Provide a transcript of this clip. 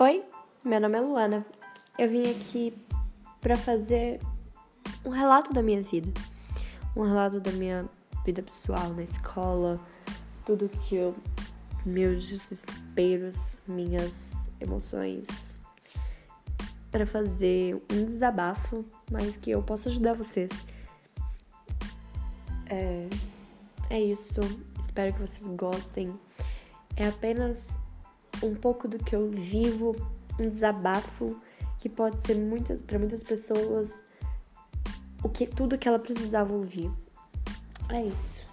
Oi, meu nome é Luana. Eu vim aqui para fazer um relato da minha vida. Um relato da minha vida pessoal na escola, tudo que eu. meus desesperos, minhas emoções. Para fazer um desabafo, mas que eu possa ajudar vocês. É, é isso. Espero que vocês gostem. É apenas um pouco do que eu vivo, um desabafo que pode ser muitas para muitas pessoas o que tudo que ela precisava ouvir. É isso.